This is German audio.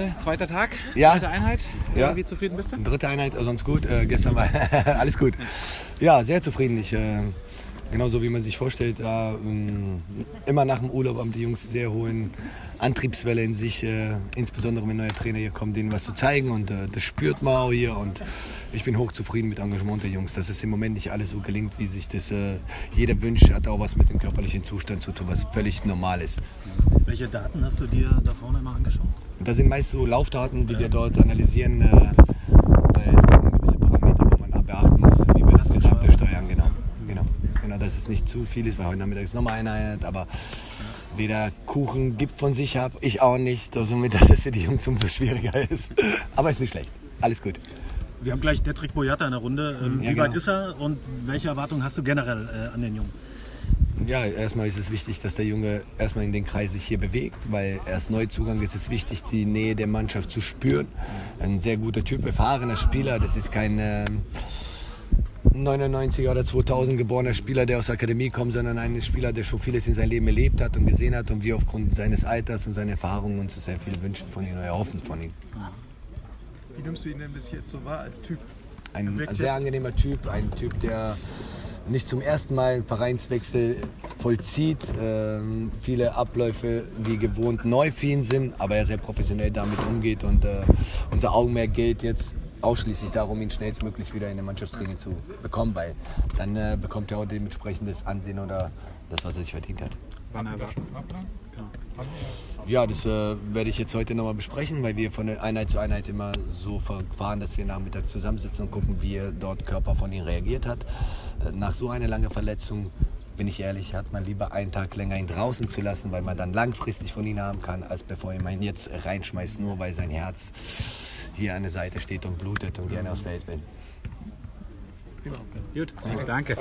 Heute zweiter Tag, Ja. zweite Einheit. Ja. Wie zufrieden bist du? Dritte Einheit, äh, sonst gut. Äh, gestern war alles gut. Ja, sehr zufrieden. Ich, äh, genauso wie man sich vorstellt. Äh, ähm, immer nach dem Urlaub haben die Jungs sehr hohen Antriebswelle in sich. Äh, insbesondere wenn neue Trainer hier kommen, denen was zu zeigen. Und äh, das spürt man auch hier. Und ich bin hochzufrieden mit Engagement der Jungs. Dass es im Moment nicht alles so gelingt, wie sich das äh, jeder wünscht. Hat auch was mit dem körperlichen Zustand zu tun, was völlig normal ist. Welche Daten hast du dir da vorne mal angeschaut? Das sind meist so Laufdaten, die wir dort analysieren, äh, weil es gibt gewisse Parameter, wo man beachten muss, wie wir das Gesamte steuern. Genau, genau, genau, dass es nicht zu viel ist, weil heute Nachmittag ist nochmal eine Einheit, aber weder Kuchen gibt von sich ab, ich auch nicht, somit, dass es für die Jungs umso schwieriger ist. Aber ist nicht schlecht, alles gut. Wir haben gleich Detrick Boyata in der Runde. Ähm, Ja, wie weit genau. ist er und welche Erwartungen hast du generell äh, an den Jungen? Ja, erstmal ist es wichtig, dass der Junge erstmal in den Kreis sich hier bewegt, weil er ist Neuzugang, ist es wichtig, die Nähe der Mannschaft zu spüren. Ein sehr guter Typ, erfahrener Spieler, das ist kein ähm, 99er oder 2000 geborener Spieler, der aus der Akademie kommt, sondern ein Spieler, der schon vieles in seinem Leben erlebt hat und gesehen hat und wir aufgrund seines Alters und seiner Erfahrungen uns sehr viel wünschen von ihm oder erhoffen von ihm. Wie nimmst du ihn denn bis jetzt so wahr als Typ? Ein sehr angenehmer Typ, ein Typ, der nicht zum ersten Mal einen Vereinswechsel vollzieht. Ähm, viele Abläufe wie gewohnt neu für ihn sind, aber er sehr professionell damit umgeht und äh, unser Augenmerk geht jetzt ausschließlich darum, ihn schnellstmöglich wieder in den Mannschaftstraining zu bekommen, weil dann äh, bekommt er auch dementsprechend das Ansehen oder das, was er sich verdient hat. Wann erwarten? Ja, das äh, werde ich jetzt heute nochmal besprechen, weil wir von der Einheit zu Einheit immer so verfahren, dass wir nachmittags zusammensitzen und gucken, wie er dort Körper von ihm reagiert hat. Äh, nach so einer langen Verletzung, bin ich ehrlich, hat man lieber einen Tag länger ihn draußen zu lassen, weil man dann langfristig von ihm haben kann, als bevor man ihn jetzt reinschmeißt, nur weil sein Herz hier an der Seite steht und blutet und gerne aufs Feld will. Gut, danke.